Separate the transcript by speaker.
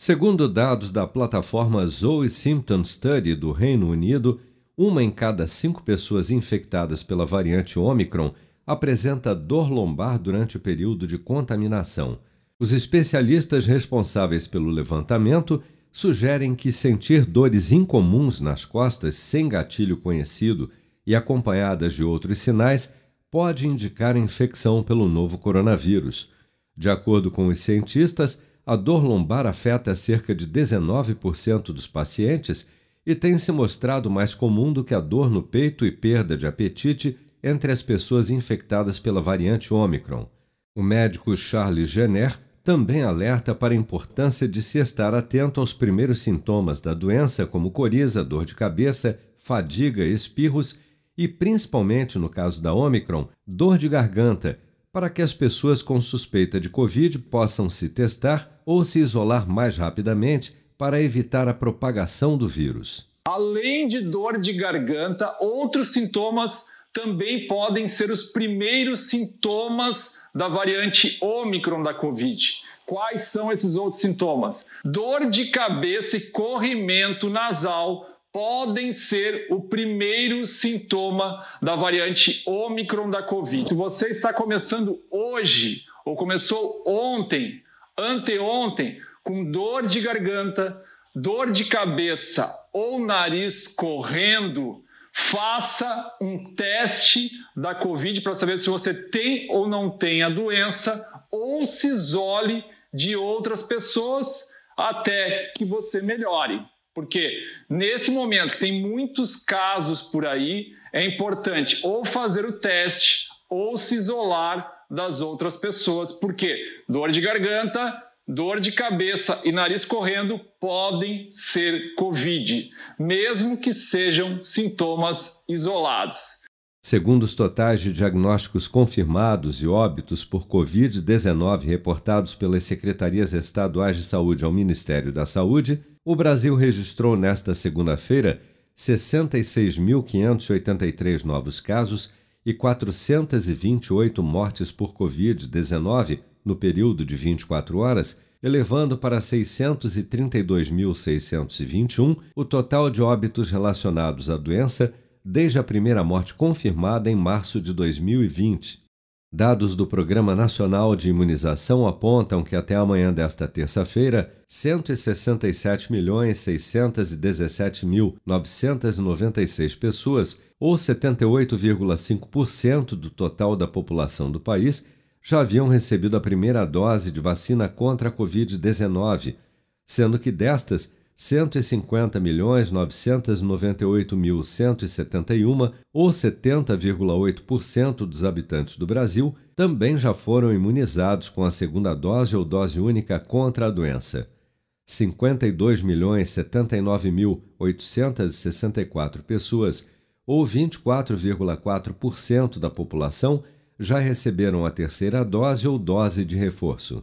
Speaker 1: Segundo dados da plataforma Zoe Symptom Study do Reino Unido, uma em cada cinco pessoas infectadas pela variante Omicron apresenta dor lombar durante o período de contaminação. Os especialistas responsáveis pelo levantamento sugerem que sentir dores incomuns nas costas sem gatilho conhecido e acompanhadas de outros sinais pode indicar infecção pelo novo coronavírus. De acordo com os cientistas, a dor lombar afeta cerca de 19% dos pacientes e tem se mostrado mais comum do que a dor no peito e perda de apetite entre as pessoas infectadas pela variante Omicron. O médico Charles Jenner também alerta para a importância de se estar atento aos primeiros sintomas da doença, como coriza, dor de cabeça, fadiga, espirros e, principalmente no caso da Omicron, dor de garganta, para que as pessoas com suspeita de Covid possam se testar ou se isolar mais rapidamente para evitar a propagação do vírus.
Speaker 2: Além de dor de garganta, outros sintomas também podem ser os primeiros sintomas da variante Ômicron da Covid. Quais são esses outros sintomas? Dor de cabeça e corrimento nasal podem ser o primeiro sintoma da variante Ômicron da Covid. Se você está começando hoje ou começou ontem, anteontem, com dor de garganta, dor de cabeça ou nariz correndo, faça um teste da Covid para saber se você tem ou não tem a doença ou se isole de outras pessoas até que você melhore. Porque nesse momento que tem muitos casos por aí, é importante ou fazer o teste ou se isolar das outras pessoas, porque dor de garganta dor de cabeça e nariz correndo podem ser Covid, mesmo que sejam sintomas isolados.
Speaker 1: Segundo os totais de diagnósticos confirmados e óbitos por Covid-19 reportados pelas secretarias estaduais de saúde ao Ministério da Saúde, o Brasil registrou nesta segunda-feira 66.583 novos casos e 428 mortes por Covid-19 no período de 24 horas, elevando para 632.621 o total de óbitos relacionados à doença desde a primeira morte confirmada em março de 2020. Dados do Programa Nacional de Imunização apontam que até amanhã desta terça-feira, 167.617.996 pessoas, ou 78,5% do total da população do país, já haviam recebido a primeira dose de vacina contra a Covid-19, sendo que destas, 150.998.171, ou 70,8% dos habitantes do Brasil, também já foram imunizados com a segunda dose ou dose única contra a doença. 52.079.864 pessoas, ou 24,4% da população, já receberam a terceira dose ou dose de reforço.